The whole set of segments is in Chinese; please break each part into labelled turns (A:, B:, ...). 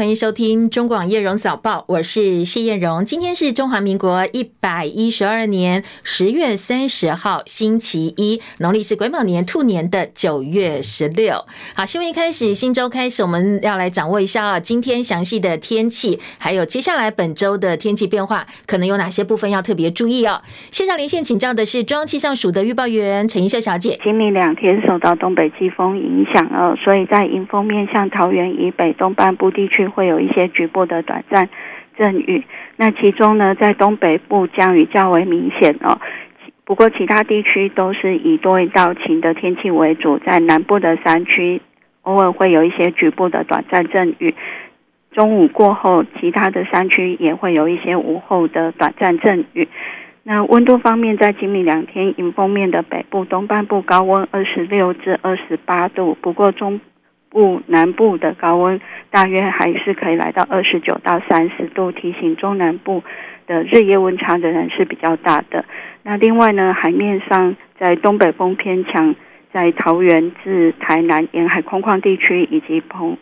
A: 欢迎收听中广叶荣早报，我是谢艳荣。今天是中华民国一百一十二年十月三十号，星期一，农历是癸卯年兔年的九月十六。好，新闻一开始，新周开始，我们要来掌握一下啊，今天详细的天气，还有接下来本周的天气变化，可能有哪些部分要特别注意哦。线上连线请教的是中央气象署的预报员陈怡秀小姐。
B: 今明两天受到东北季风影响哦，所以在迎风面向桃园以北东半部地区会有一些局部的短暂阵雨，那其中呢，在东北部降雨较为明显哦。不过其他地区都是以多云到晴的天气为主，在南部的山区偶尔会有一些局部的短暂阵雨。中午过后，其他的山区也会有一些午后的短暂阵雨。那温度方面，在今明两天，迎风面的北部、东半部高温二十六至二十八度，不过中部、南部的高温大约还是可以来到二十九到三十度。提醒中南部的日夜温差仍然是比较大的。那另外呢，海面上在东北风偏强，在桃园至台南沿海空旷地区以及澎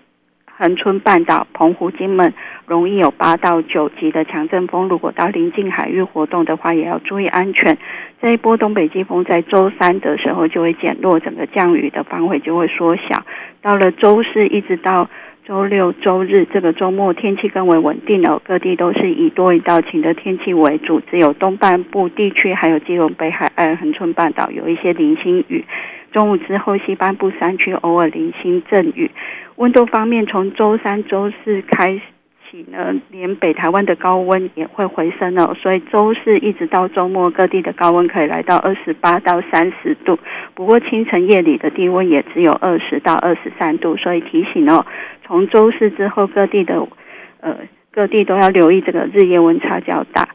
B: 恒春半岛、澎湖、金门容易有八到九级的强阵风。如果到临近海域活动的话，也要注意安全。这一波东北季风在周三的时候就会减弱，整个降雨的范围就会缩小。到了周四一直到周六、周日这个周末，天气更为稳定了，各地都是以多云到晴的天气为主，只有东半部地区还有基隆北海岸、恒春半岛有一些零星雨。中午之后，西半部山区偶尔零星阵雨。温度方面，从周三、周四开始起呢，连北台湾的高温也会回升哦。所以周四一直到周末，各地的高温可以来到二十八到三十度。不过清晨夜里的低温也只有二十到二十三度。所以提醒哦，从周四之后，各地的呃各地都要留意这个日夜温差较大。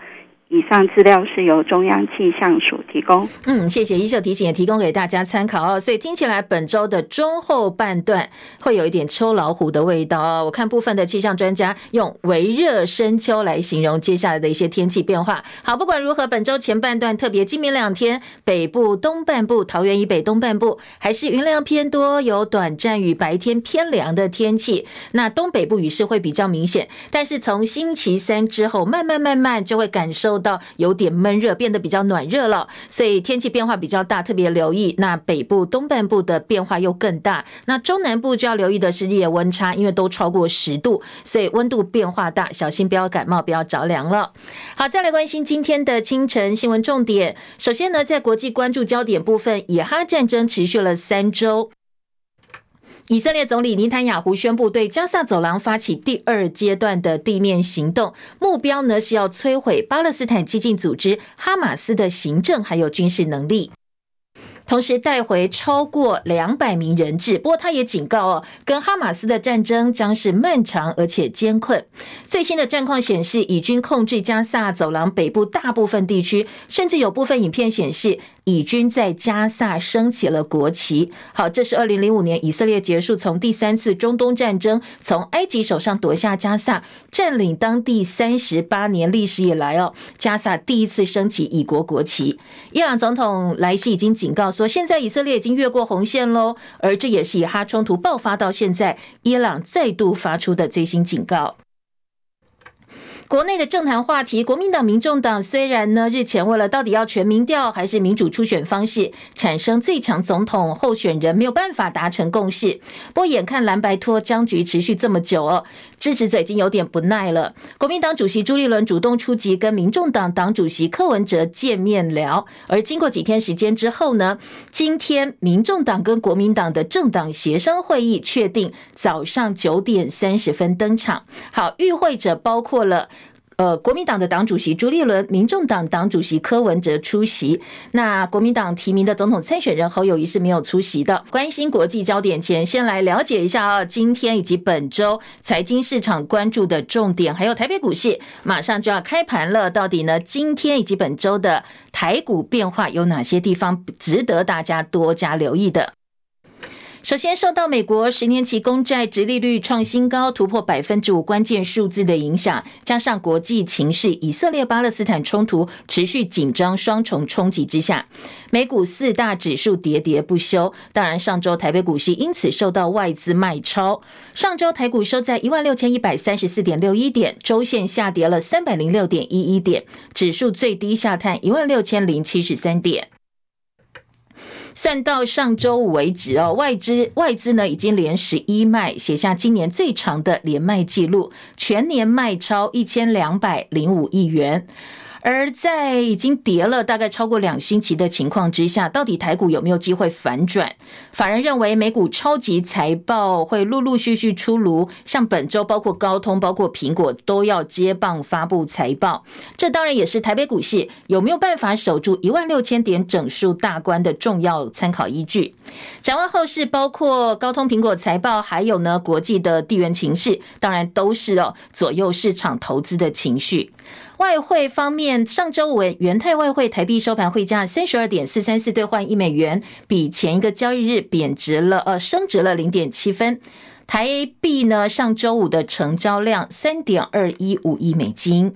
B: 以上资料是由中央气象署提供。
A: 嗯，谢谢怡秀提醒，也提供给大家参考哦。所以听起来本周的中后半段会有一点秋老虎的味道哦。我看部分的气象专家用微热深秋来形容接下来的一些天气变化。好，不管如何，本周前半段特别今明两天，北部东半部、桃园以北东半部还是云量偏多，有短暂雨，白天偏凉的天气。那东北部雨势会比较明显，但是从星期三之后，慢慢慢慢就会感受。到有点闷热，变得比较暖热了，所以天气变化比较大，特别留意。那北部东半部的变化又更大，那中南部就要留意的是日夜温差，因为都超过十度，所以温度变化大，小心不要感冒，不要着凉了。好，再来关心今天的清晨新闻重点。首先呢，在国际关注焦点部分，以哈战争持续了三周。以色列总理尼坦雅胡宣布对加萨走廊发起第二阶段的地面行动，目标呢是要摧毁巴勒斯坦激进组织哈马斯的行政还有军事能力。同时带回超过两百名人质，不过他也警告哦，跟哈马斯的战争将是漫长而且艰困。最新的战况显示，以军控制加萨走廊北部大部分地区，甚至有部分影片显示，以军在加萨升起了国旗。好，这是二零零五年以色列结束从第三次中东战争，从埃及手上夺下加萨，占领当地三十八年历史以来哦，加萨第一次升起以国国旗。伊朗总统莱西已经警告。说现在以色列已经越过红线喽，而这也是以哈冲突爆发到现在，伊朗再度发出的最新警告。国内的政坛话题，国民党、民众党虽然呢日前为了到底要全民调还是民主初选方式产生最强总统候选人没有办法达成共识，不过眼看蓝白拖僵局持续这么久哦，支持者已经有点不耐了。国民党主席朱立伦主动出击，跟民众党党主席柯文哲见面聊。而经过几天时间之后呢，今天民众党跟国民党的政党协商会议确定早上九点三十分登场。好，与会者包括了。呃，国民党的党主席朱立伦、民众党党主席柯文哲出席。那国民党提名的总统参选人侯友谊是没有出席的。关心国际焦点前，先来了解一下啊，今天以及本周财经市场关注的重点，还有台北股市马上就要开盘了。到底呢，今天以及本周的台股变化有哪些地方值得大家多加留意的？首先，受到美国十年期公债殖利率创新高，突破百分之五关键数字的影响，加上国际情势，以色列巴勒斯坦冲突持续紧张双重冲击之下，美股四大指数跌跌不休。当然，上周台北股市因此受到外资卖超。上周台股收在一万六千一百三十四点六一点，周线下跌了三百零六点一一点，指数最低下探一万六千零七十三点。算到上周五为止哦，外资外资呢已经连十一卖，写下今年最长的连卖记录，全年卖超一千两百零五亿元。而在已经跌了大概超过两星期的情况之下，到底台股有没有机会反转？法人认为美股超级财报会陆陆续续出炉，像本周包括高通、包括苹果都要接棒发布财报，这当然也是台北股市有没有办法守住一万六千点整数大关的重要参考依据。展望后市，包括高通、苹果财报，还有呢国际的地缘情势，当然都是哦左右市场投资的情绪。外汇方面，上周五元泰外汇台币收盘汇价三十二点四三四兑换一美元，比前一个交易日贬值了，呃，升值了零点七分。台币呢，上周五的成交量三点二一五亿美金。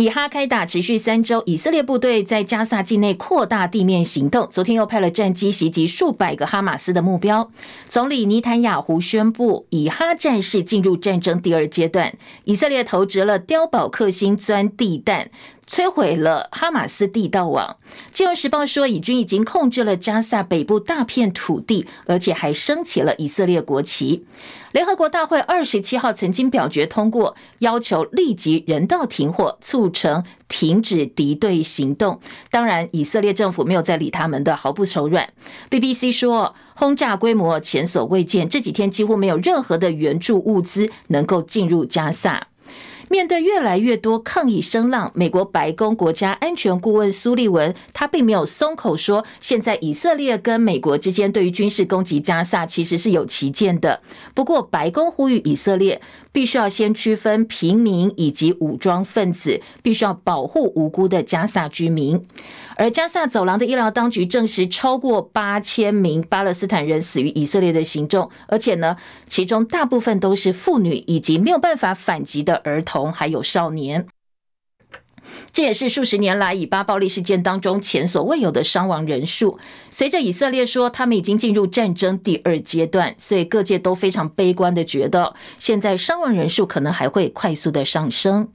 A: 以哈开打持续三周，以色列部队在加萨境内扩大地面行动，昨天又派了战机袭击数百个哈马斯的目标。总理尼坦雅胡宣布，以哈战事进入战争第二阶段，以色列投掷了碉堡克星钻地弹。摧毁了哈马斯地道网。金融时报说，以军已经控制了加萨北部大片土地，而且还升起了以色列国旗。联合国大会二十七号曾经表决通过，要求立即人道停火，促成停止敌对行动。当然，以色列政府没有再理他们的，毫不手软。BBC 说，轰炸规模前所未见，这几天几乎没有任何的援助物资能够进入加萨。面对越来越多抗议声浪，美国白宫国家安全顾问苏利文他并没有松口说，现在以色列跟美国之间对于军事攻击加萨其实是有歧见的。不过，白宫呼吁以色列必须要先区分平民以及武装分子，必须要保护无辜的加萨居民。而加萨走廊的医疗当局证实，超过八千名巴勒斯坦人死于以色列的行动，而且呢，其中大部分都是妇女以及没有办法反击的儿童，还有少年。这也是数十年来以巴暴力事件当中前所未有的伤亡人数。随着以色列说他们已经进入战争第二阶段，所以各界都非常悲观的觉得，现在伤亡人数可能还会快速的上升。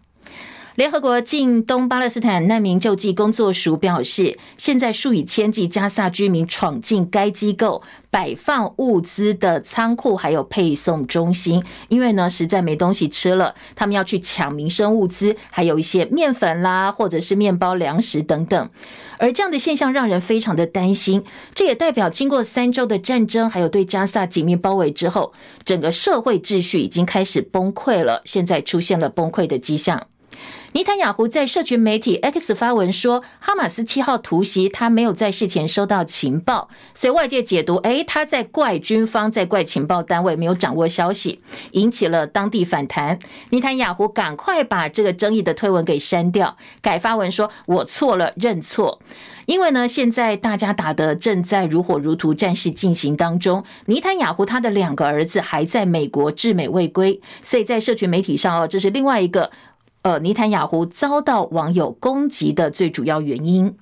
A: 联合国近东巴勒斯坦难民救济工作署表示，现在数以千计加萨居民闯进该机构摆放物资的仓库，还有配送中心，因为呢实在没东西吃了，他们要去抢民生物资，还有一些面粉啦，或者是面包、粮食等等。而这样的现象让人非常的担心，这也代表经过三周的战争，还有对加萨紧密包围之后，整个社会秩序已经开始崩溃了，现在出现了崩溃的迹象。尼坦雅胡在社群媒体 X 发文说，哈马斯七号突袭，他没有在事前收到情报，所以外界解读，诶，他在怪军方，在怪情报单位没有掌握消息，引起了当地反弹。尼坦雅胡赶快把这个争议的推文给删掉，改发文说：“我错了，认错。”因为呢，现在大家打得正在如火如荼，战事进行当中。尼坦雅胡他的两个儿子还在美国滞美未归，所以在社群媒体上哦，这是另外一个。呃，尼坦雅胡遭到网友攻击的最主要原因，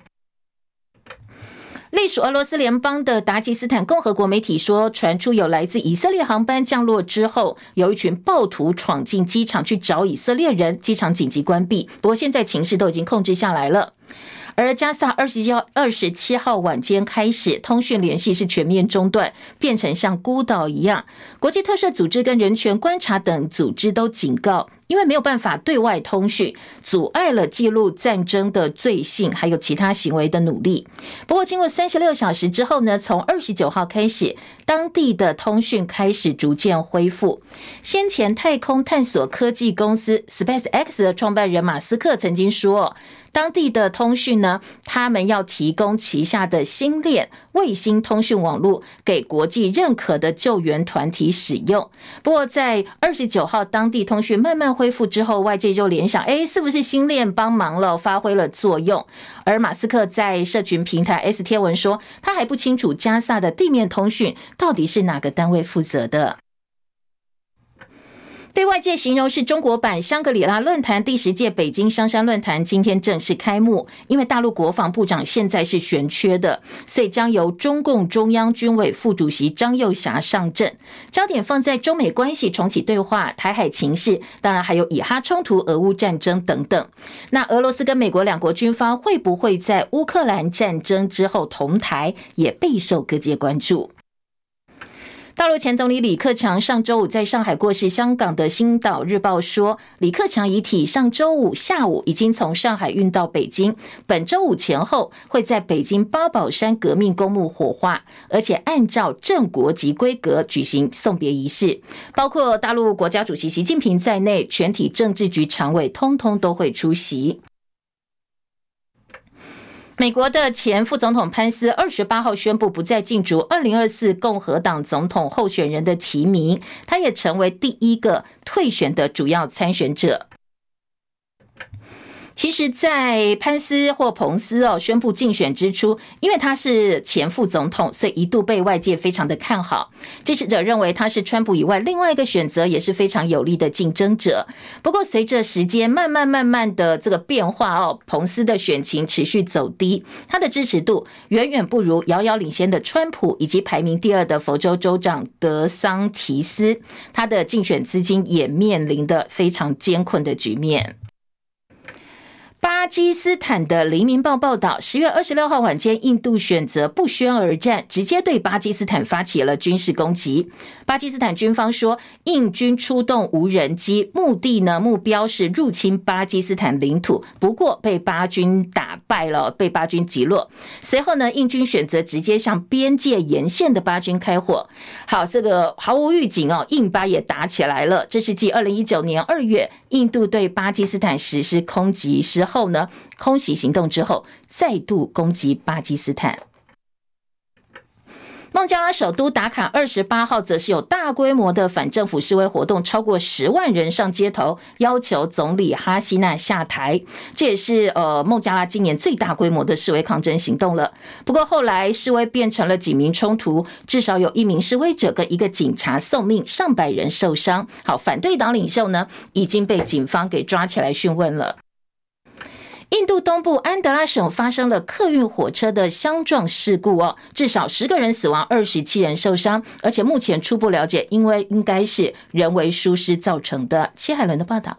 A: 隶属俄罗斯联邦的达吉斯坦共和国媒体说，传出有来自以色列航班降落之后，有一群暴徒闯进机场去找以色列人，机场紧急关闭。不过现在情势都已经控制下来了。而加萨二十一号二十七号晚间开始，通讯联系是全面中断，变成像孤岛一样。国际特赦组织跟人权观察等组织都警告，因为没有办法对外通讯，阻碍了记录战争的罪行还有其他行为的努力。不过，经过三十六小时之后呢，从二十九号开始，当地的通讯开始逐渐恢复。先前太空探索科技公司 SpaceX 的创办人马斯克曾经说。当地的通讯呢，他们要提供旗下的星链卫星通讯网络给国际认可的救援团体使用。不过，在二十九号，当地通讯慢慢恢复之后，外界就联想，哎，是不是星链帮忙了，发挥了作用？而马斯克在社群平台 S 贴文说，他还不清楚加萨的地面通讯到底是哪个单位负责的。被外界形容是中国版香格里拉论坛，第十届北京香山论坛今天正式开幕。因为大陆国防部长现在是悬缺的，所以将由中共中央军委副主席张又侠上阵，焦点放在中美关系重启对话、台海情势，当然还有以哈冲突、俄乌战争等等。那俄罗斯跟美国两国军方会不会在乌克兰战争之后同台，也备受各界关注。大陆前总理李克强上周五在上海过世。香港的《星岛日报》说，李克强遗体上周五下午已经从上海运到北京，本周五前后会在北京八宝山革命公墓火化，而且按照正国级规格举行送别仪式，包括大陆国家主席习近平在内，全体政治局常委通通都会出席。美国的前副总统潘斯二十八号宣布不再竞逐二零二四共和党总统候选人的提名，他也成为第一个退选的主要参选者。其实，在潘斯或彭斯哦宣布竞选之初，因为他是前副总统，所以一度被外界非常的看好。支持者认为他是川普以外另外一个选择，也是非常有力的竞争者。不过，随着时间慢慢慢慢的这个变化哦，彭斯的选情持续走低，他的支持度远远不如遥遥领先的川普以及排名第二的佛州州长德桑提斯。他的竞选资金也面临的非常艰困的局面。Bye. 巴基斯坦的《黎明报》报道，十月二十六号晚间，印度选择不宣而战，直接对巴基斯坦发起了军事攻击。巴基斯坦军方说，印军出动无人机，目的呢，目标是入侵巴基斯坦领土，不过被巴军打败了，被巴军击落。随后呢，印军选择直接向边界沿线的巴军开火。好，这个毫无预警哦，印巴也打起来了。这是继二零一九年二月，印度对巴基斯坦实施空袭时后呢，空袭行动之后，再度攻击巴基斯坦。孟加拉首都达卡二十八号则是有大规模的反政府示威活动，超过十万人上街头要求总理哈西娜下台。这也是呃孟加拉今年最大规模的示威抗争行动了。不过后来示威变成了警民冲突，至少有一名示威者跟一个警察送命，上百人受伤。好，反对党领袖呢已经被警方给抓起来讯问了。印度东部安德拉省发生了客运火车的相撞事故哦，至少十个人死亡，二十七人受伤，而且目前初步了解，因为应该是人为疏失造成的。七海伦的报道。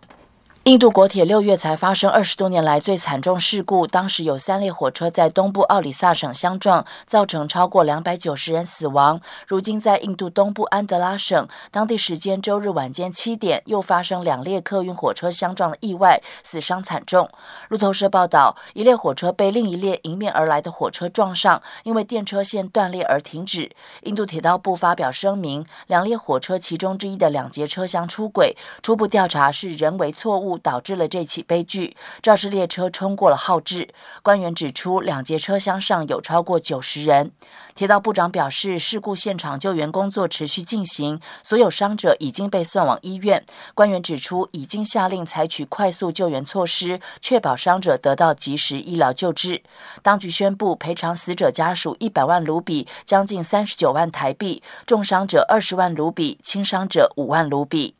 C: 印度国铁六月才发生二十多年来最惨重事故，当时有三列火车在东部奥里萨省相撞，造成超过两百九十人死亡。如今在印度东部安德拉省，当地时间周日晚间七点，又发生两列客运火车相撞的意外，死伤惨重。路透社报道，一列火车被另一列迎面而来的火车撞上，因为电车线断裂而停止。印度铁道部发表声明，两列火车其中之一的两节车厢出轨，初步调查是人为错误。导致了这起悲剧。肇事列车冲过了号志。官员指出，两节车厢上有超过九十人。铁道部长表示，事故现场救援工作持续进行，所有伤者已经被送往医院。官员指出，已经下令采取快速救援措施，确保伤者得到及时医疗救治。当局宣布赔偿死者家属一百万卢比，将近三十九万台币；重伤者二十万卢比，轻伤者五万卢比。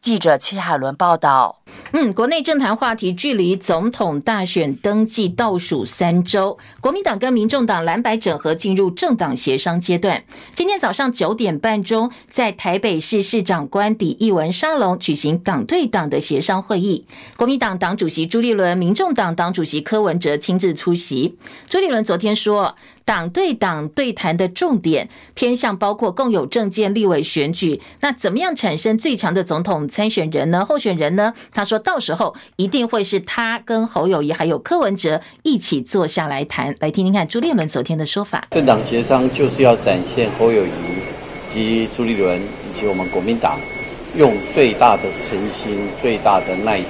C: 记者戚海伦报道。
A: 嗯，国内政坛话题，距离总统大选登记倒数三周，国民党跟民众党蓝白整合进入政党协商阶段。今天早上九点半钟，在台北市市长官邸艺文沙龙举行党对党的协商会议。国民党党主席朱立伦、民众党党主席柯文哲亲自出席。朱立伦昨天说，党对党对谈的重点偏向包括共有政见、立委选举，那怎么样产生最强的总统参选人呢？候选人呢？他说到时候一定会是他跟侯友谊还有柯文哲一起坐下来谈，来听听看朱立伦昨天的说法。
D: 政党协商就是要展现侯友宜及朱立伦以及我们国民党用最大的诚心、最大的耐心，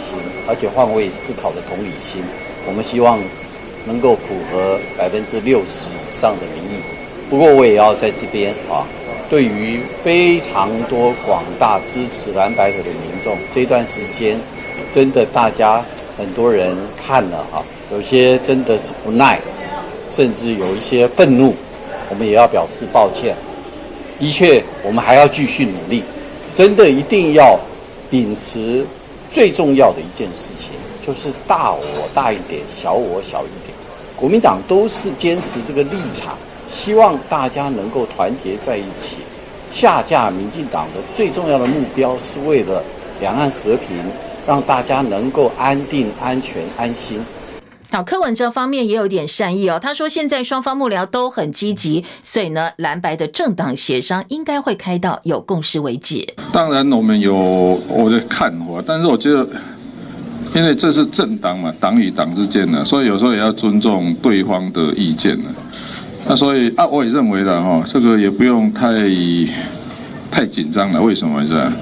D: 而且换位思考的同理心，我们希望能够符合百分之六十以上的民意。不过我也要在这边啊对于非常多广大支持蓝白合的民众，这段时间真的大家很多人看了哈，有些真的是不耐，甚至有一些愤怒，我们也要表示抱歉。的确，我们还要继续努力，真的一定要秉持最重要的一件事情，就是大我大一点，小我小一点。国民党都是坚持这个立场。希望大家能够团结在一起，下架民进党的最重要的目标是为了两岸和平，让大家能够安定、安全、安心。
A: 好，柯文哲方面也有点善意哦，他说现在双方幕僚都很积极，所以呢，蓝白的政党协商应该会开到有共识为止。
E: 当然，我们有我的看法，但是我觉得，因为这是政党嘛，党与党之间的，所以有时候也要尊重对方的意见呢。那所以啊，我也认为的哈，这个也不用太太紧张了。为什么是吧？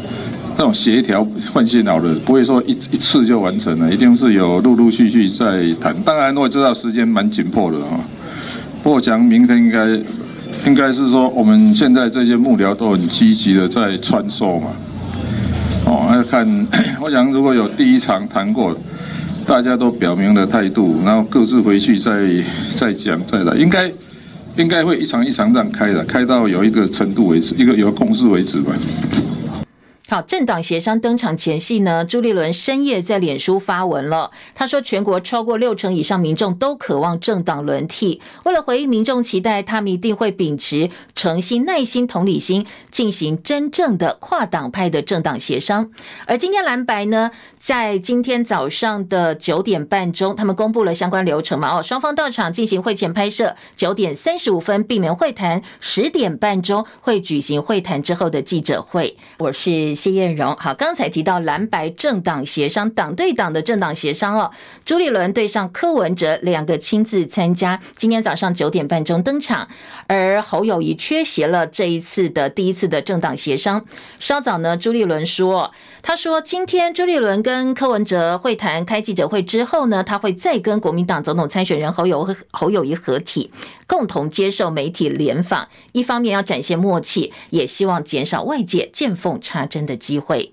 E: 这种协调换线好的，不会说一一次就完成了，一定是有陆陆续续在谈。当然，我也知道时间蛮紧迫的哈。不过讲明天应该应该是说，我们现在这些幕僚都很积极的在穿梭嘛。要，看，我想如果有第一场谈过，大家都表明了态度，然后各自回去再再讲再来，应该。应该会一场一场这样开的，开到有一个程度为止，一个有共识为止吧。
A: 好，政党协商登场前夕呢，朱立伦深夜在脸书发文了。他说，全国超过六成以上民众都渴望政党轮替。为了回应民众期待，他们一定会秉持诚心、耐心、同理心，进行真正的跨党派的政党协商。而今天蓝白呢，在今天早上的九点半钟，他们公布了相关流程嘛？哦，双方到场进行会前拍摄，九点三十五分闭门会谈，十点半钟会举行会谈之后的记者会。我是。谢艳荣，好，刚才提到蓝白政党协商，党对党的政党协商哦。朱立伦对上柯文哲两个亲自参加，今天早上九点半钟登场，而侯友谊缺席了这一次的第一次的政党协商。稍早呢，朱立伦说，他说今天朱立伦跟柯文哲会谈开记者会之后呢，他会再跟国民党总统参选人侯友侯友谊合体。共同接受媒体联访，一方面要展现默契，也希望减少外界见缝插针的机会。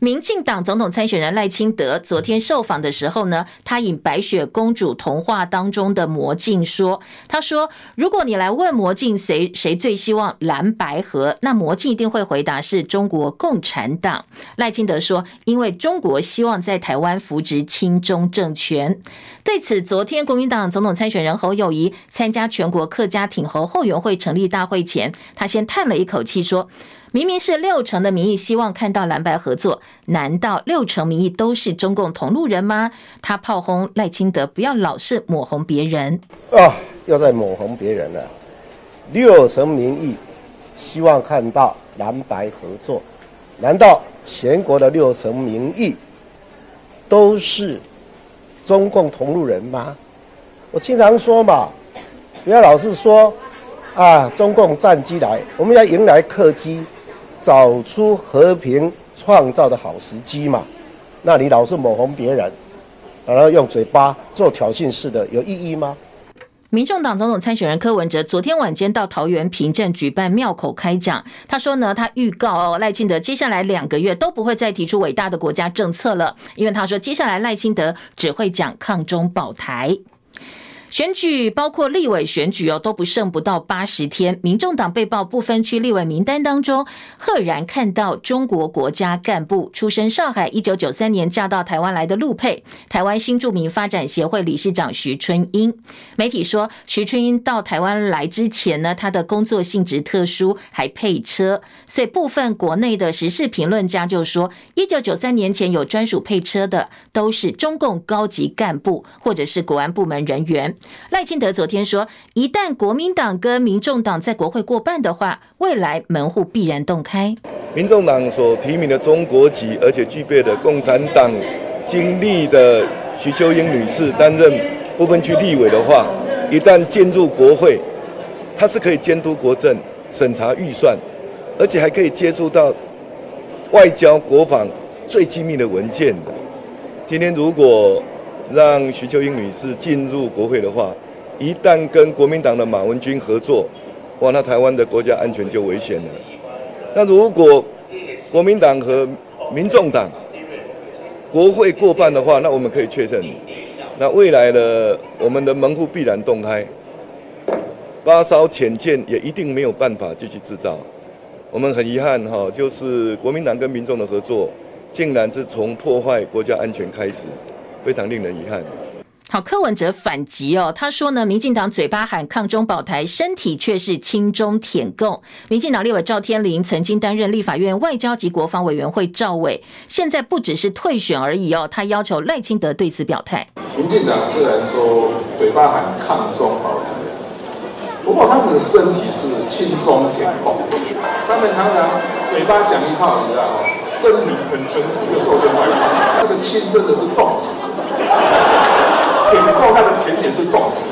A: 民进党总统参选人赖清德昨天受访的时候呢，他引白雪公主童话当中的魔镜说：“他说，如果你来问魔镜谁谁最希望蓝白合，那魔镜一定会回答是中国共产党。”赖清德说：“因为中国希望在台湾扶植亲中政权。”对此，昨天国民党总统参选人侯友谊参加全国客家挺侯后援会成立大会前，他先叹了一口气说。明明是六成的民意希望看到蓝白合作，难道六成民意都是中共同路人吗？他炮轰赖清德，不要老是抹红别人
F: 啊！又在抹红别人了。六成民意希望看到蓝白合作，难道全国的六成民意都是中共同路人吗？我经常说嘛，不要老是说啊，中共战机来，我们要迎来客机。找出和平创造的好时机嘛？那你老是抹红别人，然后用嘴巴做挑衅式的，有意义吗？
A: 民众党总统参选人柯文哲昨天晚间到桃园平镇举办庙口开讲，他说呢，他预告哦，赖清德接下来两个月都不会再提出伟大的国家政策了，因为他说接下来赖清德只会讲抗中保台。选举包括立委选举哦，都不剩不到八十天。民众党被曝不分区立委名单当中，赫然看到中国国家干部出身上海，一九九三年嫁到台湾来的陆配，台湾新著名发展协会理事长徐春英。媒体说，徐春英到台湾来之前呢，他的工作性质特殊，还配车，所以部分国内的时事评论家就说，一九九三年前有专属配车的，都是中共高级干部或者是国安部门人员。赖清德昨天说，一旦国民党跟民众党在国会过半的话，未来门户必然洞开。
G: 民众党所提名的中国籍，而且具备的共产党经历的徐秋英女士担任不分区立委的话，一旦进入国会，她是可以监督国政、审查预算，而且还可以接触到外交、国防最机密的文件的。今天如果让徐秋英女士进入国会的话，一旦跟国民党的马文君合作，哇，那台湾的国家安全就危险了。那如果国民党和民众党国会过半的话，那我们可以确认，那未来的我们的门户必然洞开，八艘潜舰也一定没有办法继续制造。我们很遗憾哈，就是国民党跟民众的合作，竟然是从破坏国家安全开始，非常令人遗憾。
A: 好，柯文哲反击哦，他说呢，民进党嘴巴喊抗中保台，身体却是亲中舔共。民进党立委赵天麟曾经担任立法院外交及国防委员会赵委，现在不只是退选而已哦，他要求赖清德对此表态。
H: 民进党虽然说嘴巴喊抗中保台，不过他们的身体是亲中舔共，他们常常嘴巴讲一套，你知道吗？身体很诚实的做另外一套，那个亲真的是动词。舔共那个舔也是动词。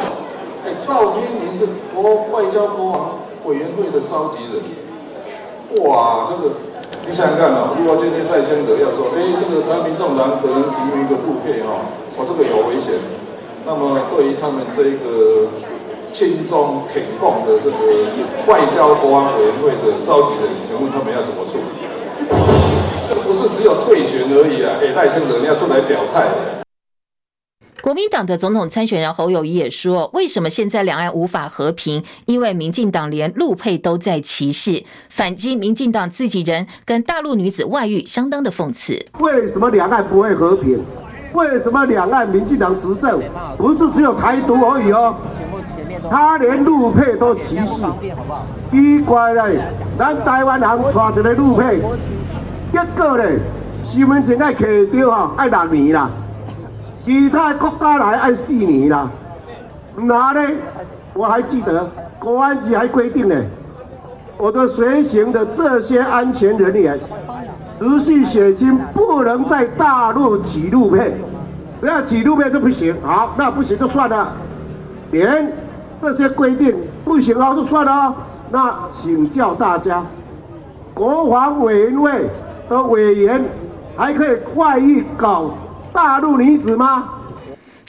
H: 哎，赵天麟是国外交国防委员会的召集人。哇，这个你想想看哦，如果今天赖清德要说，哎，这个台湾民众党可能提名一个副配哦，我这个有危险。那么对于他们这一个亲中挺共的这个外交国防委员会的召集人，请问他们要怎么处理？是只有退选而已啊！哎，赖清德你要出来表态。
A: 国民党的总统参选人侯友谊也说：“为什么现在两岸无法和平？因为民进党连陆配都在歧视，反击民进党自己人跟大陆女子外遇，相当的讽刺。
I: 为什么两岸不会和平？为什么两岸民进党执政不是只有台独而已哦？他连陆配都歧视，奇怪嘞！咱台湾人带一个陆配，结果嘞，新闻现在开掉哈，爱六年啦。”其他国家来爱四年啦，那咧？我还记得国安局还规定呢，我的随行的这些安全人员，持续血清不能在大陆起陆配，只要起陆配就不行。好，那不行就算了，连这些规定不行哦，就算了。那请教大家，国防委员会的委员还可以外遇搞大陆女子吗？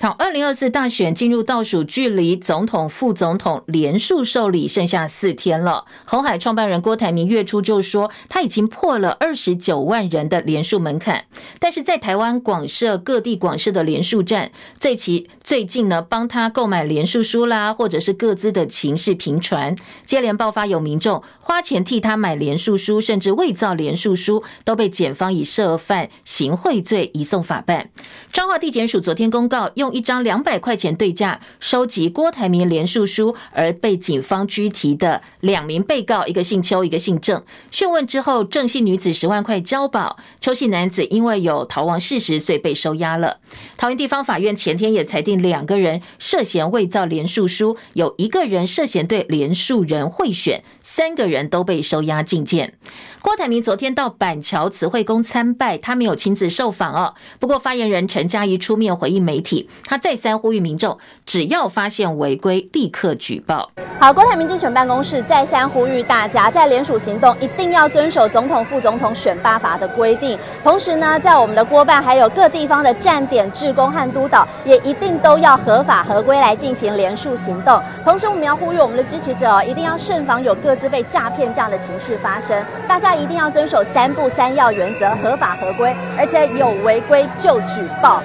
A: 好，二零二四大选进入倒数，距离总统、副总统连署受理剩下四天了。鸿海创办人郭台铭月初就说，他已经破了二十九万人的连署门槛。但是在台湾广设各地广设的连署站，最其最近呢，帮他购买连署书啦，或者是各自的情势频传，接连爆发有民众花钱替他买连署书，甚至伪造连署书，都被检方以涉犯行贿罪移送法办。彰化地检署昨天公告，用一张两百块钱对价收集郭台铭连署书而被警方拘提的两名被告，一个姓邱，一个姓郑。讯问之后，郑姓女子十万块交保，邱姓男子因为有逃亡事实，所以被收押了。桃园地方法院前天也裁定两个人涉嫌伪造连署书，有一个人涉嫌对连署人贿选，三个人都被收押禁见。郭台铭昨天到板桥慈惠宫参拜，他没有亲自受访哦。不过发言人陈佳仪出面回应媒体，他再三呼吁民众，只要发现违规，立刻举报。
J: 好，郭台铭竞选办公室再三呼吁大家，在联署行动一定要遵守总统、副总统选罢法的规定。同时呢，在我们的郭办还有各地方的站点志工和督导，也一定都要合法合规来进行联署行动。同时，我们要呼吁我们的支持者，一定要慎防有各自被诈骗这样的情势发生。大家。一定要遵守三不三要原则，合法合规，而且有违规就举报。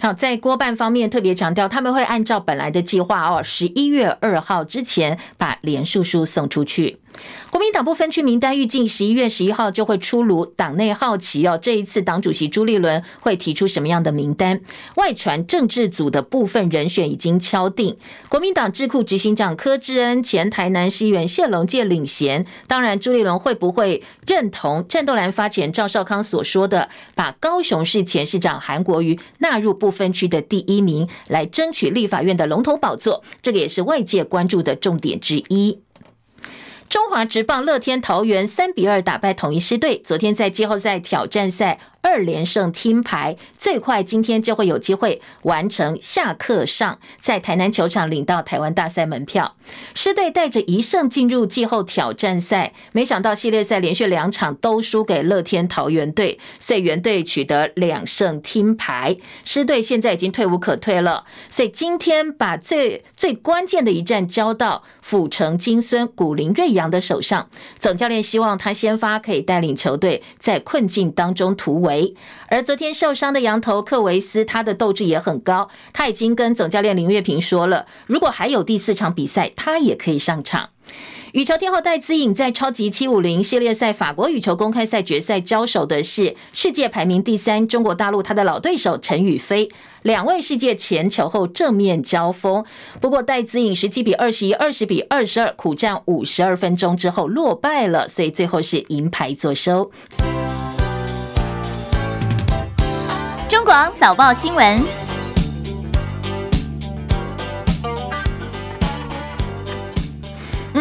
A: 好，在郭办方面特别强调，他们会按照本来的计划哦，十一月二号之前把连叔叔送出去。国民党不分区名单预计十一月十一号就会出炉，党内好奇哦，这一次党主席朱立伦会提出什么样的名单？外传政治组的部分人选已经敲定，国民党智库执行长柯志恩、前台南市议员谢龙介领衔。当然，朱立伦会不会认同战斗蓝发起人赵少康所说的，把高雄市前市长韩国瑜纳入不分区的第一名，来争取立法院的龙头宝座？这个也是外界关注的重点之一。中华职棒乐天桃园三比二打败统一狮队，昨天在季后赛挑战赛。二连胜听牌，最快今天就会有机会完成下课上，在台南球场领到台湾大赛门票。狮队带着一胜进入季后挑战赛，没想到系列赛连续两场都输给乐天桃园队，所以原队取得两胜听牌。狮队现在已经退无可退了，所以今天把最最关键的一战交到府城金孙古林瑞杨的手上。总教练希望他先发可以带领球队在困境当中突围。而昨天受伤的羊头克维斯，他的斗志也很高。他已经跟总教练林月平说了，如果还有第四场比赛，他也可以上场。羽球天后戴资颖在超级七五零系列赛法国羽球公开赛决赛交手的是世界排名第三中国大陆他的老对手陈雨菲，两位世界前球后正面交锋。不过戴资颖十七比二十一、二十比二十二，苦战五十二分钟之后落败了，所以最后是银牌作收。
J: 中广早报新闻。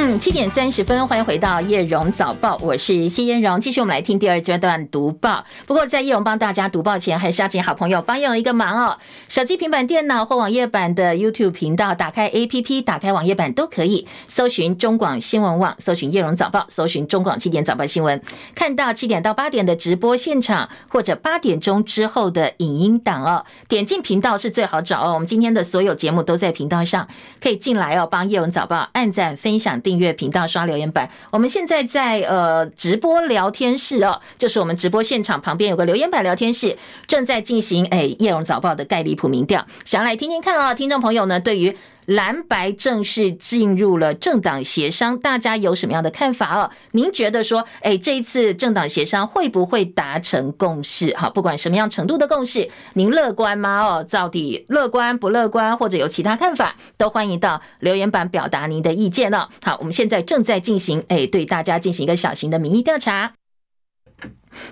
A: 嗯，七点三十分，欢迎回到叶荣早报，我是谢嫣荣。继续我们来听第二阶段读报。不过在叶荣帮大家读报前，还是要请好朋友帮叶荣一个忙哦。手机、平板电脑或网页版的 YouTube 频道，打开 APP，打开网页版都可以搜寻中广新闻网，搜寻叶荣早报，搜寻中广七点早报新闻，看到七点到八点的直播现场，或者八点钟之后的影音档哦。点进频道是最好找哦。我们今天的所有节目都在频道上，可以进来哦，帮叶荣早报按赞分享。订乐频道，刷留言板。我们现在在呃直播聊天室哦，就是我们直播现场旁边有个留言板聊天室，正在进行哎叶荣早报的盖里普民调，想来听听看啊、听众朋友呢对于。蓝白正式进入了政党协商，大家有什么样的看法哦？您觉得说，哎，这一次政党协商会不会达成共识？好，不管什么样程度的共识，您乐观吗？哦，到底乐观不乐观，或者有其他看法，都欢迎到留言板表达您的意见哦。好，我们现在正在进行，哎，对大家进行一个小型的民意调查。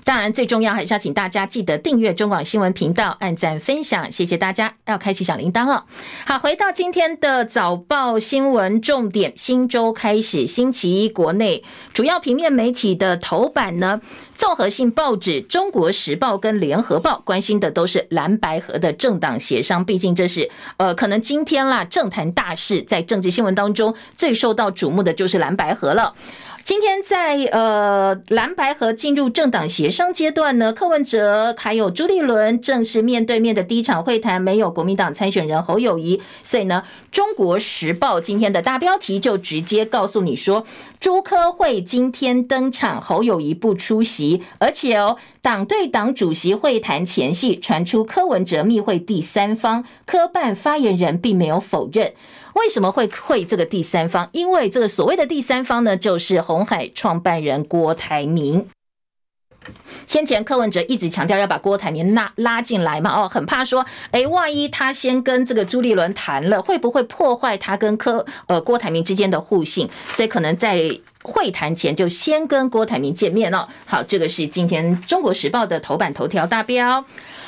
A: 当然，最重要还是要请大家记得订阅中广新闻频道，按赞分享，谢谢大家。要开启小铃铛哦。好，回到今天的早报新闻重点，新周开始，星期一国内主要平面媒体的头版呢，综合性报纸《中国时报》跟《联合报》关心的都是蓝白河的政党协商，毕竟这是呃，可能今天啦政坛大事，在政治新闻当中最受到瞩目的就是蓝白河了。今天在呃蓝白河进入政党协商阶段呢，柯文哲还有朱立伦正式面对面的第一场会谈，没有国民党参选人侯友宜，所以呢，中国时报今天的大标题就直接告诉你说，朱柯会今天登场，侯友宜不出席，而且哦，党对党主席会谈前夕传出柯文哲密会第三方，柯办发言人并没有否认。为什么会会这个第三方？因为这个所谓的第三方呢，就是红海创办人郭台铭。先前柯文哲一直强调要把郭台铭拉拉进来嘛，哦，很怕说，哎，万一他先跟这个朱立伦谈了，会不会破坏他跟柯呃郭台铭之间的互信？所以可能在会谈前就先跟郭台铭见面哦。好，这个是今天中国时报的头版头条大标，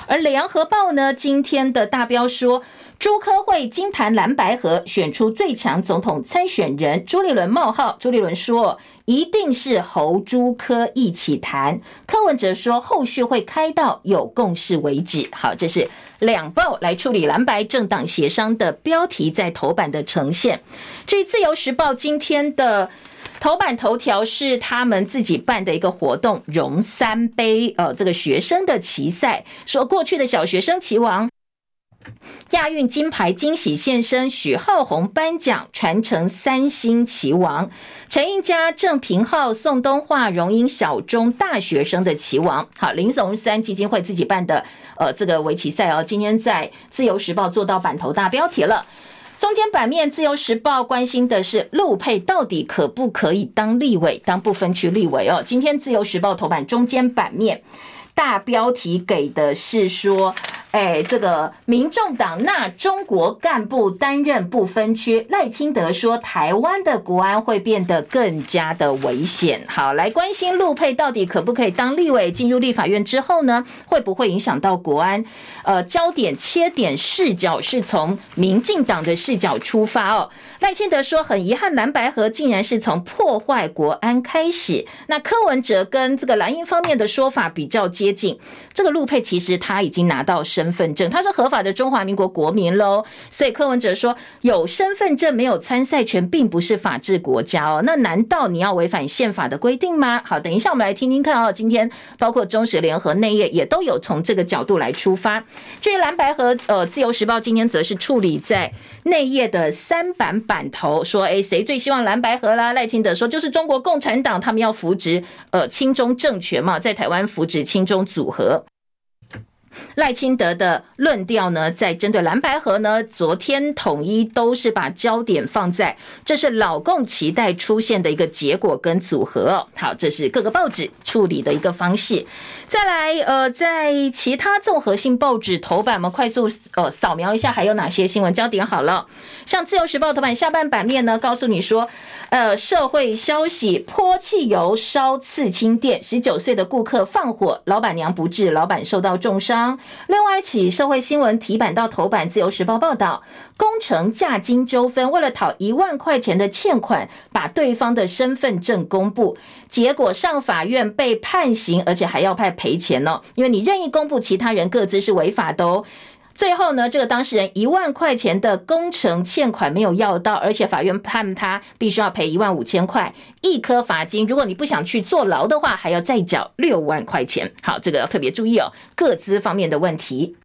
A: 而联合报呢，今天的大标说。朱科会金谈蓝白合，选出最强总统参选人朱立伦冒号。朱立伦说，一定是侯朱科一起谈。柯文哲说，后续会开到有共识为止。好，这是两报来处理蓝白政党协商的标题在头版的呈现。至于自由时报今天的头版头条是他们自己办的一个活动——荣三杯，呃，这个学生的棋赛，说过去的小学生棋王。亚运金牌惊喜现身，许浩鸿颁奖传承三星棋王，陈映佳、郑平浩、宋东化荣膺小中大学生的棋王。好，林松三基金会自己办的呃这个围棋赛哦，今天在自由时报做到版头大标题了。中间版面，自由时报关心的是陆配到底可不可以当立委，当不分区立委哦。今天自由时报头版中间版面大标题给的是说。哎，这个民众党那中国干部担任不分区，赖清德说台湾的国安会变得更加的危险。好，来关心陆配到底可不可以当立委？进入立法院之后呢，会不会影响到国安？呃，焦点切点视角是从民进党的视角出发哦。赖清德说很遗憾，蓝白合竟然是从破坏国安开始。那柯文哲跟这个蓝营方面的说法比较接近。这个陆配其实他已经拿到身身份证，他是合法的中华民国国民喽。所以柯文哲说有身份证没有参赛权，并不是法治国家哦。那难道你要违反宪法的规定吗？好，等一下我们来听听看哦。今天包括中时联合内页也都有从这个角度来出发。至于蓝白和，呃，自由时报今天则是处理在内页的三版版头，说哎，谁最希望蓝白合啦？赖清德说就是中国共产党，他们要扶植呃亲中政权嘛，在台湾扶植亲中组合。赖清德的论调呢，在针对蓝白合呢，昨天统一都是把焦点放在这是老共期待出现的一个结果跟组合。好，这是各个报纸处理的一个方式。再来，呃，在其他综合性报纸头版，我们快速呃扫描一下，还有哪些新闻焦点？好了，像自由时报头版下半版面呢，告诉你说，呃，社会消息泼汽油烧刺青店，十九岁的顾客放火，老板娘不治，老板受到重伤。另外一起社会新闻提版到头版，自由时报报道，工程价金纠纷，为了讨一万块钱的欠款，把对方的身份证公布，结果上法院被判刑，而且还要派。赔钱哦，因为你任意公布其他人各自是违法的哦。最后呢，这个当事人一万块钱的工程欠款没有要到，而且法院判他必须要赔一万五千块，一颗罚金。如果你不想去坐牢的话，还要再缴六万块钱。好，这个要特别注意哦，各资方面的问题。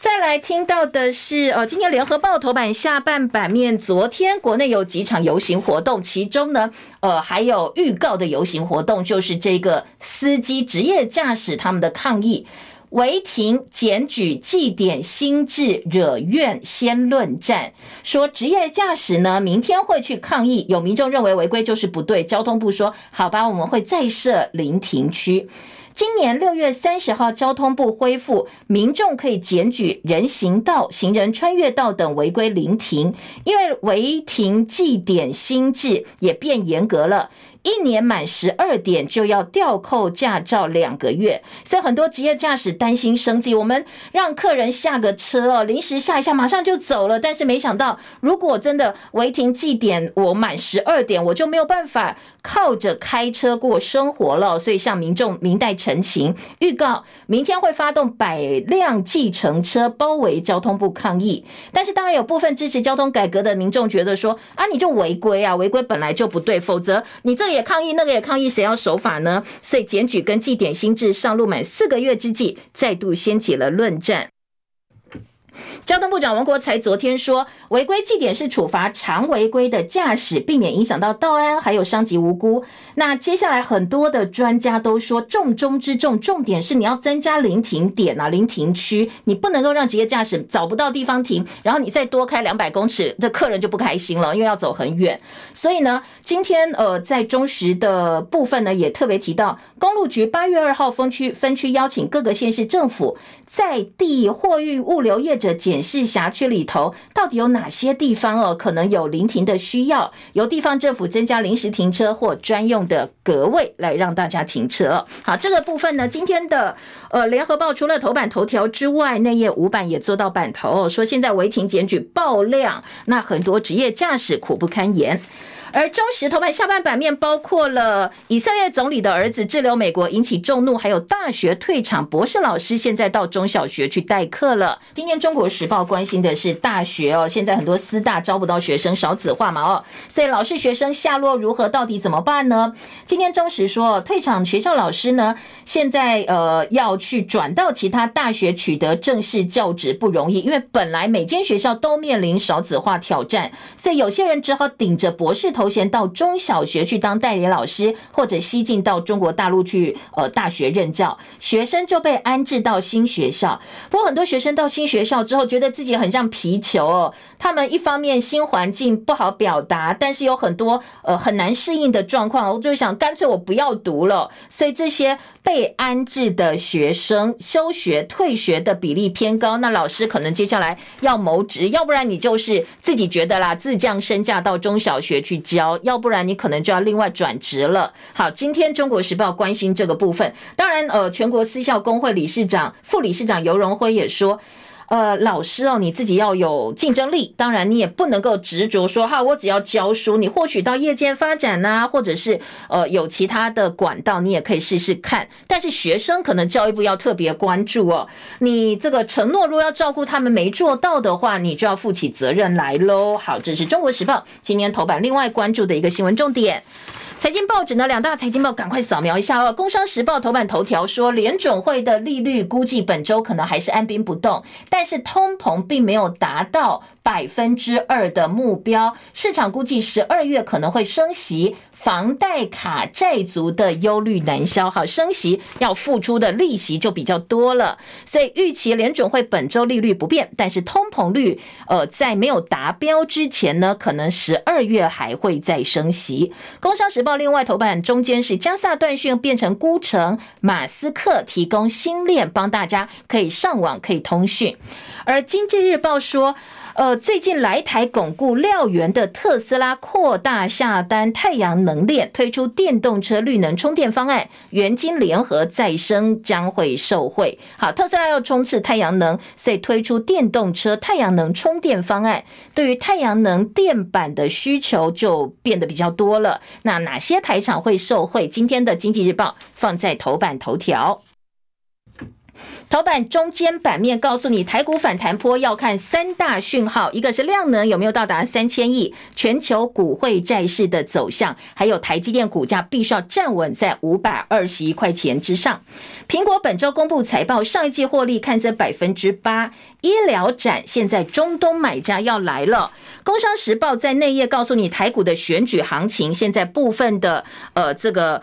A: 再来听到的是，呃，今天联合报头版下半版面，昨天国内有几场游行活动，其中呢，呃，还有预告的游行活动，就是这个司机职业驾驶他们的抗议，违停检举记点新制惹怨先论战，说职业驾驶呢，明天会去抗议，有民众认为违规就是不对，交通部说好吧，我们会再设临停区。今年六月三十号，交通部恢复民众可以检举人行道、行人穿越道等违规临停，因为违停记点新制也变严格了。一年满十二点就要吊扣驾照两个月，所以很多职业驾驶担心生计。我们让客人下个车哦，临时下一下，马上就走了。但是没想到，如果真的违停记点，我满十二点，我就没有办法靠着开车过生活了。所以向民众明代陈情，预告明天会发动百辆计程车包围交通部抗议。但是当然有部分支持交通改革的民众觉得说啊，你就违规啊，违规本来就不对，否则你这。也抗议，那个也抗议，谁要守法呢？所以检举跟祭奠新制上路满四个月之际，再度掀起了论战。交通部长王国材昨天说，违规记点是处罚常违规的驾驶，避免影响到道安，还有伤及无辜。那接下来很多的专家都说，重中之重，重点是你要增加临停点啊，临停区，你不能够让职业驾驶找不到地方停，然后你再多开两百公尺，这客人就不开心了，因为要走很远。所以呢，今天呃，在中时的部分呢，也特别提到，公路局八月二号分区分区邀请各个县市政府在地货运物流业者检。视辖区里头到底有哪些地方哦？可能有临停的需要，由地方政府增加临时停车或专用的格位来让大家停车。好，这个部分呢，今天的呃联合报除了头版头条之外，内页五版也做到版头，说现在违停检举爆量，那很多职业驾驶苦不堪言。而中时头版下半版面包括了以色列总理的儿子滞留美国引起众怒，还有大学退场博士老师现在到中小学去代课了。今天中国时报关心的是大学哦，现在很多私大招不到学生，少子化嘛哦，所以老师学生下落如何，到底怎么办呢？今天中时说退场学校老师呢，现在呃要去转到其他大学取得正式教职不容易，因为本来每间学校都面临少子化挑战，所以有些人只好顶着博士头。头衔到中小学去当代理老师，或者西进到中国大陆去呃大学任教，学生就被安置到新学校。不过很多学生到新学校之后，觉得自己很像皮球哦。他们一方面新环境不好表达，但是有很多呃很难适应的状况，我就想干脆我不要读了。所以这些被安置的学生休学退学的比例偏高，那老师可能接下来要谋职，要不然你就是自己觉得啦，自降身价到中小学去交，要不然你可能就要另外转职了。好，今天中国时报关心这个部分，当然呃，全国私校工会理事长、副理事长尤荣辉也说。呃，老师哦，你自己要有竞争力，当然你也不能够执着说哈，我只要教书，你或许到业界发展呐、啊，或者是呃有其他的管道，你也可以试试看。但是学生可能教育部要特别关注哦，你这个承诺如果要照顾他们没做到的话，你就要负起责任来喽。好，这是中国时报今天头版另外关注的一个新闻重点。财经报纸呢，两大财经报赶快扫描一下哦。工商时报头版头条说，联准会的利率估计本周可能还是按兵不动，但是通膨并没有达到百分之二的目标，市场估计十二月可能会升息。房贷卡债族的忧虑难消，好，升息要付出的利息就比较多了，所以预期联准会本周利率不变，但是通膨率呃在没有达标之前呢，可能十二月还会再升息。工商时报另外头版中间是加萨断讯变成孤城，马斯克提供新链帮大家可以上网可以通讯，而经济日报说。呃，最近来台巩固料源的特斯拉扩大下单太阳能链，推出电动车绿能充电方案，元晶联合再生将会受惠。好，特斯拉要冲刺太阳能，所以推出电动车太阳能充电方案，对于太阳能电板的需求就变得比较多了。那哪些台厂会受惠？今天的经济日报放在头版头条。头版中间版面告诉你，台股反弹波要看三大讯号，一个是量能有没有到达三千亿，全球股汇债市的走向，还有台积电股价必须要站稳在五百二十一块钱之上。苹果本周公布财报，上一季获利看增百分之八。医疗展现在中东买家要来了。工商时报在内页告诉你，台股的选举行情，现在部分的呃这个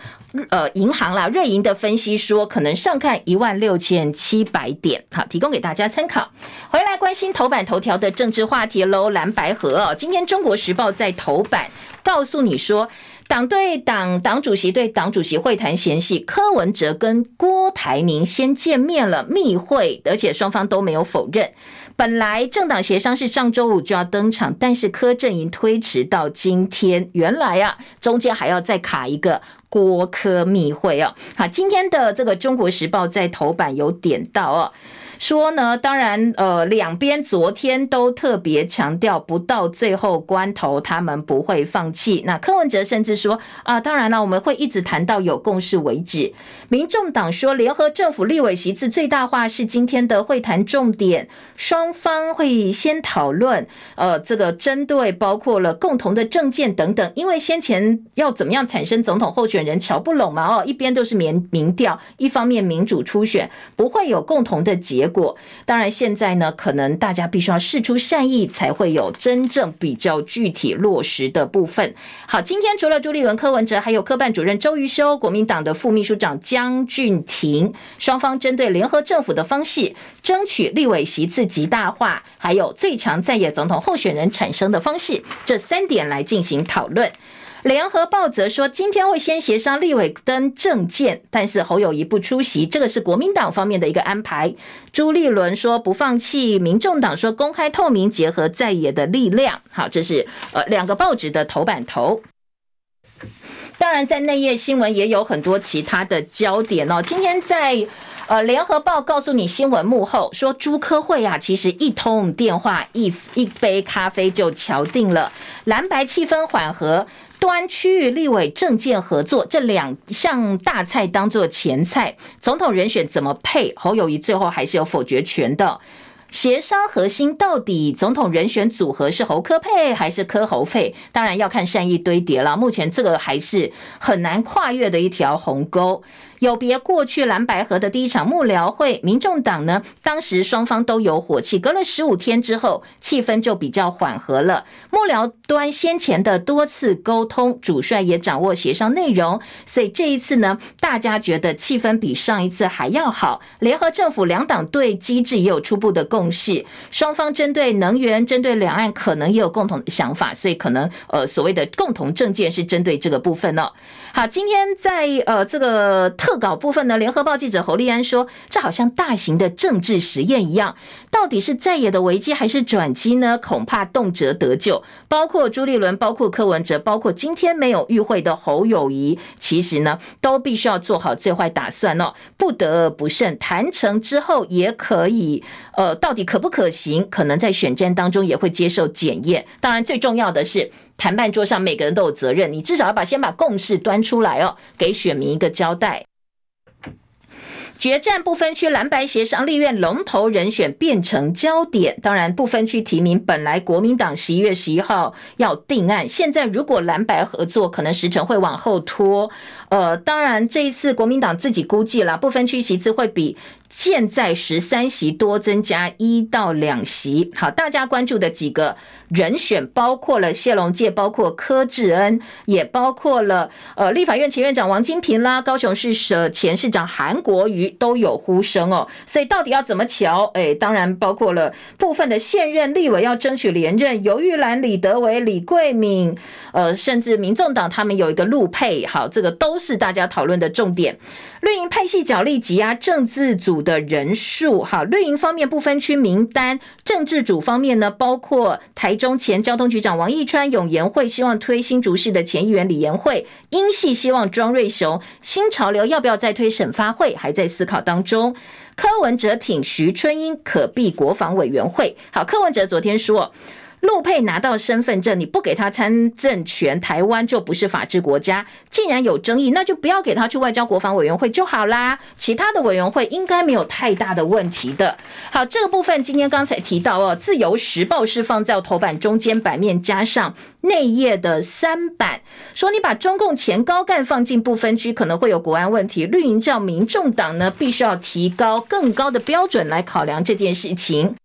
A: 呃银行啦，瑞银的分析说，可能上看一万六千七一百点。好，提供给大家参考。回来关心头版头条的政治话题喽，蓝白合哦。今天中国时报在头版告诉你说。党对党，党主席对党主席会谈嫌隙，柯文哲跟郭台铭先见面了，密会，而且双方都没有否认。本来政党协商是上周五就要登场，但是柯阵营推迟到今天。原来啊，中间还要再卡一个郭柯密会哦。好，今天的这个《中国时报》在头版有点到哦。说呢，当然，呃，两边昨天都特别强调，不到最后关头，他们不会放弃。那柯文哲甚至说啊，当然了，我们会一直谈到有共识为止。民众党说，联合政府立委席次最大化是今天的会谈重点，双双方会先讨论，呃，这个针对包括了共同的政见等等，因为先前要怎么样产生总统候选人乔不拢嘛，哦，一边都是民民调，一方面民主初选，不会有共同的结。果当然，现在呢，可能大家必须要试出善意，才会有真正比较具体落实的部分。好，今天除了朱立伦、柯文哲，还有科办主任周瑜修、国民党的副秘书长江俊廷，双方针对联合政府的方式，争取立委席次极大大化，还有最强在野总统候选人产生的方式，这三点来进行讨论。联合报则说，今天会先协商立委登政见，但是侯友谊不出席，这个是国民党方面的一个安排。朱立伦说不放弃，民众党说公开透明，结合在野的力量。好，这是呃两个报纸的头版头。当然，在内页新闻也有很多其他的焦点哦。今天在呃联合报告诉你新闻幕后说，朱科会啊，其实一通电话，一一杯咖啡就敲定了，蓝白气氛缓和。端区域立委政见合作这两项大菜当做前菜，总统人选怎么配？侯友宜最后还是有否决权的。协商核心到底总统人选组合是侯科配还是柯侯配？当然要看善意堆叠了。目前这个还是很难跨越的一条鸿沟。有别过去蓝白河的第一场幕僚会，民众党呢，当时双方都有火气，隔了十五天之后，气氛就比较缓和了。幕僚端先前的多次沟通，主帅也掌握协商内容，所以这一次呢，大家觉得气氛比上一次还要好。联合政府两党对机制也有初步的共识，双方针对能源、针对两岸可能也有共同的想法，所以可能呃所谓的共同政见是针对这个部分呢、好，今天在呃这个特稿部分呢，联合报记者侯立安说，这好像大型的政治实验一样，到底是在野的危机还是转机呢？恐怕动辄得救。包括朱立伦，包括柯文哲，包括今天没有与会的侯友谊，其实呢都必须要做好最坏打算哦，不得不慎。谈成之后也可以，呃，到底可不可行？可能在选战当中也会接受检验。当然，最重要的是。谈判桌上每个人都有责任，你至少要把先把共识端出来哦，给选民一个交代。决战不分区蓝白协商，立院龙头人选变成焦点。当然，不分区提名本来国民党十一月十一号要定案，现在如果蓝白合作，可能时程会往后拖。呃，当然这一次国民党自己估计了，不分区席次会比。现在十三席多增加一到两席，好，大家关注的几个人选包括了谢龙介，包括柯志恩，也包括了呃立法院前院长王金平啦，高雄市的前市长韩国瑜都有呼声哦。所以到底要怎么瞧？哎，当然包括了部分的现任立委要争取连任，游玉兰、李德维、李桂敏，呃，甚至民众党他们有一个陆配，好，这个都是大家讨论的重点。绿营派系角力挤压政治组的人数，哈，绿营方面不分区名单，政治组方面呢，包括台中前交通局长王义川、永延会希望推新竹市的前议员李延慧，英系希望庄瑞雄，新潮流要不要再推审发会，还在思考当中。柯文哲挺徐春英可避国防委员会，好，柯文哲昨天说。陆配拿到身份证，你不给他参政权，台湾就不是法治国家。既然有争议，那就不要给他去外交国防委员会就好啦。其他的委员会应该没有太大的问题的。好，这个部分今天刚才提到哦，《自由时报》是放在头版中间版面加上内页的三版，说你把中共前高干放进不分区，可能会有国安问题。绿营叫民众党呢，必须要提高更高的标准来考量这件事情。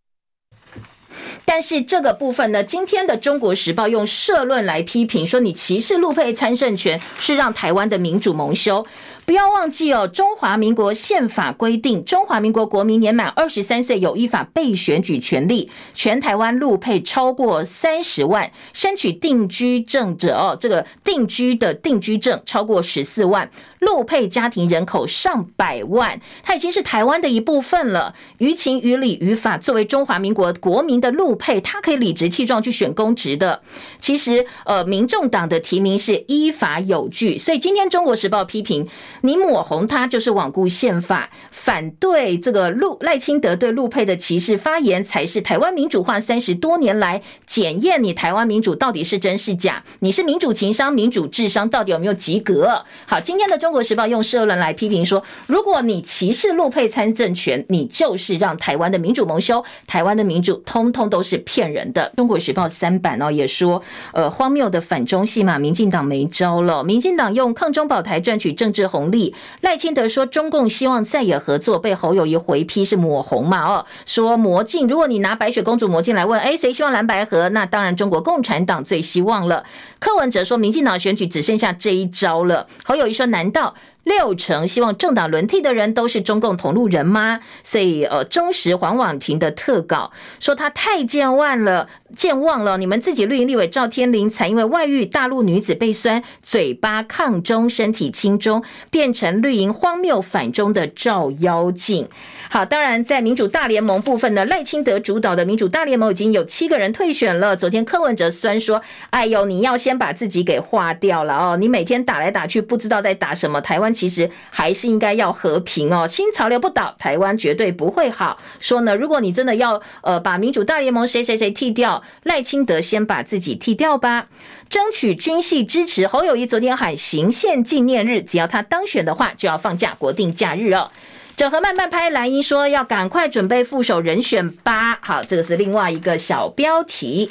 A: 但是这个部分呢，今天的《中国时报》用社论来批评说，你歧视路配参政权是让台湾的民主蒙羞。不要忘记哦，中华民国宪法规定，中华民国国民年满二十三岁有依法被选举权利。全台湾陆配超过三十万，申请定居证者哦，这个定居的定居证超过十四万，陆配家庭人口上百万，它已经是台湾的一部分了。于情于理于法，作为中华民国国民的陆配，他可以理直气壮去选公职的。其实，呃，民众党的提名是依法有据，所以今天《中国时报》批评。你抹红他就是罔顾宪法，反对这个陆赖清德对陆配的歧视发言，才是台湾民主化三十多年来检验你台湾民主到底是真是假。你是民主情商、民主智商到底有没有及格？好，今天的中国时报用社论来批评说，如果你歧视陆配参政权，你就是让台湾的民主蒙羞，台湾的民主通通都是骗人的。中国时报三版哦也说，呃，荒谬的反中戏码，民进党没招了。民进党用抗中保台赚取政治红力，赖清德说中共希望再也合作，被侯友谊回批是抹红嘛？哦，说魔镜，如果你拿白雪公主魔镜来问，哎，谁希望蓝白合？那当然中国共产党最希望了。柯文哲说，民进党选举只剩下这一招了。侯友谊说，难道？六成希望政党轮替的人都是中共同路人吗？所以，呃，忠实黄婉婷的特稿说他太健忘了，健忘了。你们自己绿营立委赵天麟才因为外遇，大陆女子被酸，嘴巴抗中，身体亲中，变成绿营荒谬反中的照妖镜。好，当然在民主大联盟部分呢，赖清德主导的民主大联盟已经有七个人退选了。昨天柯文哲酸说：“哎呦，你要先把自己给划掉了哦，你每天打来打去，不知道在打什么。台湾。”其实还是应该要和平哦，新潮流不倒，台湾绝对不会好。说呢，如果你真的要呃把民主大联盟谁谁谁替掉，赖清德先把自己剃掉吧，争取军系支持。侯友谊昨天喊行宪纪念日，只要他当选的话，就要放假国定假日哦。整合慢慢拍，蓝英说要赶快准备副手人选吧。好，这个是另外一个小标题。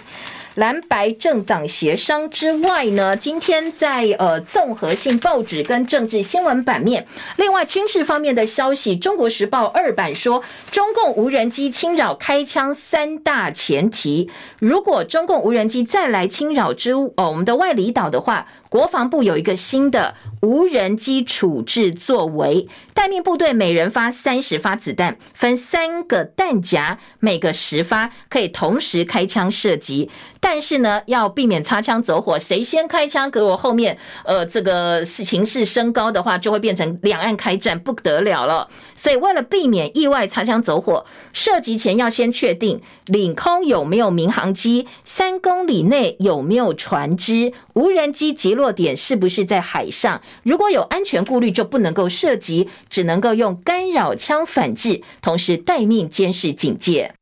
A: 蓝白政党协商之外呢，今天在呃综合性报纸跟政治新闻版面，另外军事方面的消息，《中国时报》二版说，中共无人机侵扰开枪三大前提，如果中共无人机再来侵扰之哦我们的外离岛的话。国防部有一个新的无人机处置作为，待命部队每人发三十发子弹，分三个弹夹，每个十发，可以同时开枪射击。但是呢，要避免擦枪走火，谁先开枪，给我后面，呃，这个事情势升高的话，就会变成两岸开战，不得了了。所以为了避免意外擦枪走火，射击前要先确定领空有没有民航机，三公里内有没有船只，无人机及落点是不是在海上。如果有安全顾虑，就不能够涉及，只能够用干扰枪反制，同时待命监视警戒。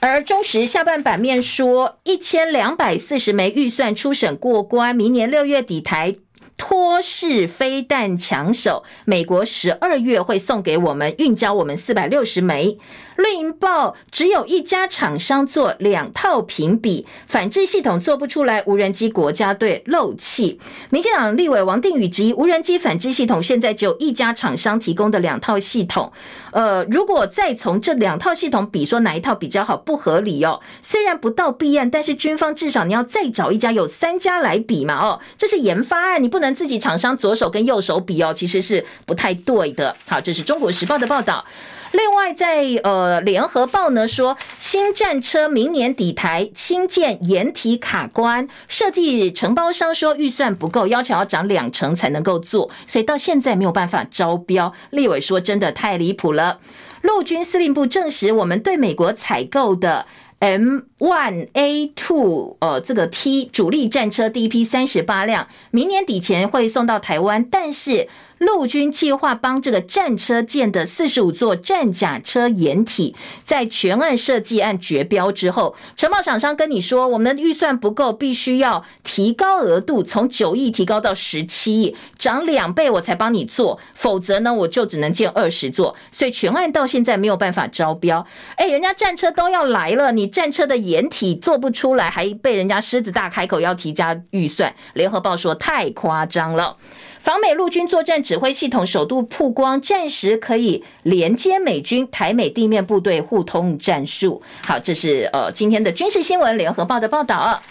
A: 而中时下半版面说，一千两百四十枚预算初审过关，明年六月底台托式飞弹抢手，美国十二月会送给我们运交我们四百六十枚。《绿营报》只有一家厂商做两套评比，反制系统做不出来，无人机国家队漏气。民进党立委王定宇质疑，无人机反制系统现在只有一家厂商提供的两套系统。呃，如果再从这两套系统比，说哪一套比较好，不合理哦。虽然不到弊案，但是军方至少你要再找一家，有三家来比嘛？哦，这是研发案，你不能自己厂商左手跟右手比哦，其实是不太对的。好，这是中国时报的报道。另外在，呃联合报呢说，新战车明年底台新建掩体卡关，设计承包商说预算不够，要求要涨两成才能够做，所以到现在没有办法招标。立委说真的太离谱了。陆军司令部证实，我们对美国采购的 M One A Two，呃这个 T 主力战车第一批三十八辆，明年底前会送到台湾，但是。陆军计划帮这个战车建的四十五座战甲车掩体，在全案设计案绝标之后，承包厂商跟你说，我们预算不够，必须要提高额度，从九亿提高到十七亿，涨两倍我才帮你做，否则呢，我就只能建二十座。所以全案到现在没有办法招标。哎，人家战车都要来了，你战车的掩体做不出来，还被人家狮子大开口要提加预算。联合报说太夸张了。防美陆军作战指挥系统首度曝光，暂时可以连接美军台美地面部队互通战术。好，这是呃今天的军事新闻，联合报的报道。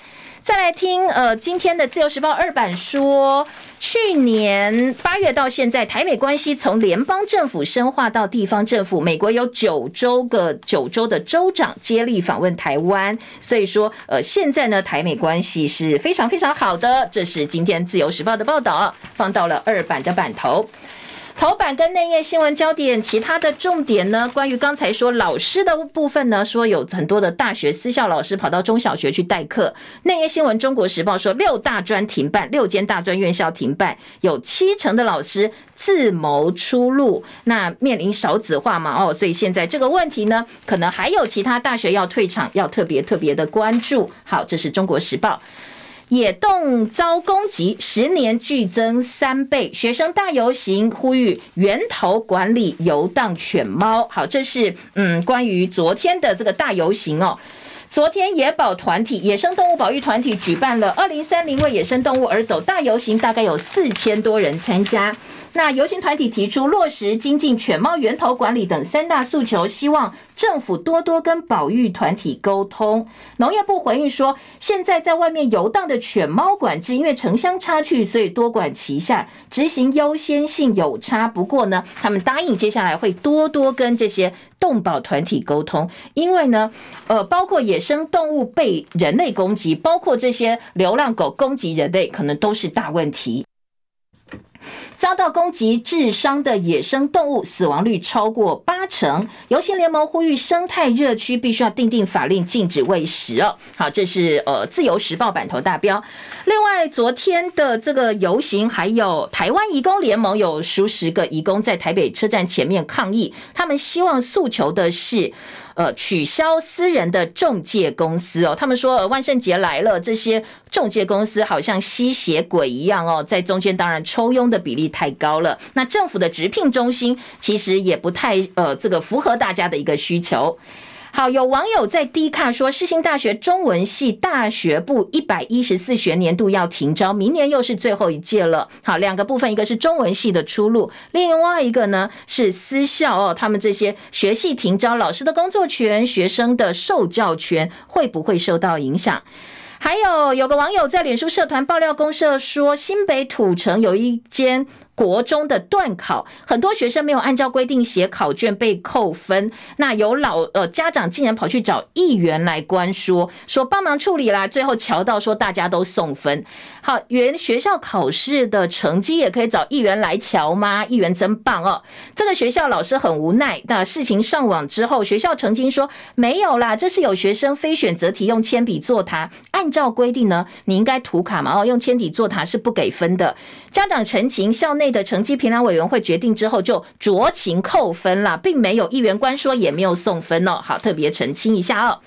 A: 再来听，呃，今天的自由时报二版说，去年八月到现在，台美关系从联邦政府深化到地方政府，美国有九州个九州的州长接力访问台湾，所以说，呃，现在呢，台美关系是非常非常好的。这是今天自由时报的报道，放到了二版的版头。头版跟内页新闻焦点，其他的重点呢？关于刚才说老师的部分呢，说有很多的大学私校老师跑到中小学去代课。内页新闻，《中国时报》说六大专停办，六间大专院校停办，有七成的老师自谋出路。那面临少子化嘛？哦，所以现在这个问题呢，可能还有其他大学要退场，要特别特别的关注。好，这是《中国时报》。野动遭攻击，十年剧增三倍。学生大游行呼吁源头管理游荡犬猫。好，这是嗯，关于昨天的这个大游行哦。昨天野保团体、野生动物保育团体举办了二零三零为野生动物而走大游行，大概有四千多人参加。那游行团体提出落实精进犬猫源头管理等三大诉求，希望政府多多跟保育团体沟通。农业部回应说，现在在外面游荡的犬猫管制，因为城乡差距，所以多管齐下，执行优先性有差。不过呢，他们答应接下来会多多跟这些动保团体沟通，因为呢，呃，包括野生动物被人类攻击，包括这些流浪狗攻击人类，可能都是大问题。遭到攻击致伤的野生动物死亡率超过八成，游行联盟呼吁生态热区必须要订定法令禁止喂食哦。好，这是呃自由时报版头大标。另外，昨天的这个游行，还有台湾移工联盟有数十个移工在台北车站前面抗议，他们希望诉求的是。呃，取消私人的中介公司哦，他们说，呃，万圣节来了，这些中介公司好像吸血鬼一样哦，在中间当然抽佣的比例太高了。那政府的直聘中心其实也不太呃，这个符合大家的一个需求。好，有网友在 D 卡说，世新大学中文系大学部一百一十四学年度要停招，明年又是最后一届了。好，两个部分，一个是中文系的出路，另外一个呢是私校哦，他们这些学系停招，老师的工作权、学生的受教权会不会受到影响？还有有个网友在脸书社团爆料公社说，新北土城有一间。国中的段考，很多学生没有按照规定写考卷被扣分。那有老呃家长竟然跑去找议员来关说，说帮忙处理啦。最后瞧到说大家都送分。好，原学校考试的成绩也可以找议员来瞧吗？议员真棒哦。这个学校老师很无奈。那事情上网之后，学校澄清说没有啦，这是有学生非选择题用铅笔作答。按照规定呢，你应该涂卡嘛哦，用铅笔作答是不给分的。家长陈情，校内的成绩评量委员会决定之后就酌情扣分了，并没有议员官说，也没有送分哦。好，特别澄清一下哦。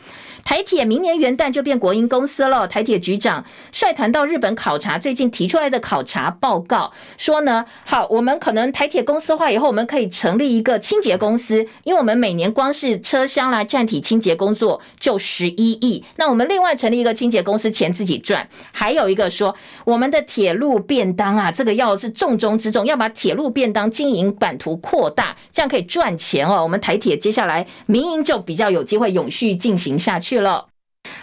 A: 台铁明年元旦就变国营公司了。台铁局长率团到日本考察，最近提出来的考察报告说呢，好，我们可能台铁公司化以后，我们可以成立一个清洁公司，因为我们每年光是车厢啦、站体清洁工作就十一亿，那我们另外成立一个清洁公司，钱自己赚。还有一个说，我们的铁路便当啊，这个要是重中之重，要把铁路便当经营版图扩大，这样可以赚钱哦。我们台铁接下来民营就比较有机会永续进行下去。去了。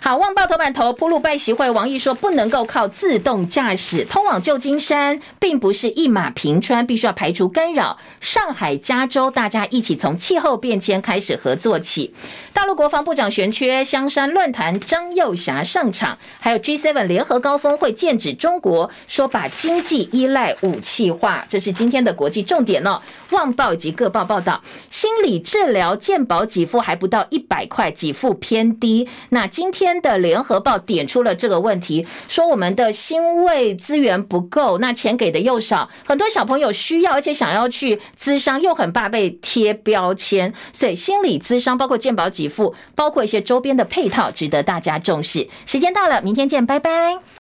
A: 好，旺报头版头铺路拜席会，王毅说不能够靠自动驾驶通往旧金山，并不是一马平川，必须要排除干扰。上海、加州，大家一起从气候变迁开始合作起。大陆国防部长悬缺，香山论坛张又侠上场，还有 G7 联合高峰会剑指中国，说把经济依赖武器化，这是今天的国际重点哦。旺报以及各报报道，心理治疗健保给付还不到一百块，给付偏低。那今天。的联合报点出了这个问题，说我们的心卫资源不够，那钱给的又少，很多小朋友需要，而且想要去咨商，又很怕被贴标签，所以心理咨商包括健保给付，包括一些周边的配套，值得大家重视。时间到了，明天见，拜拜。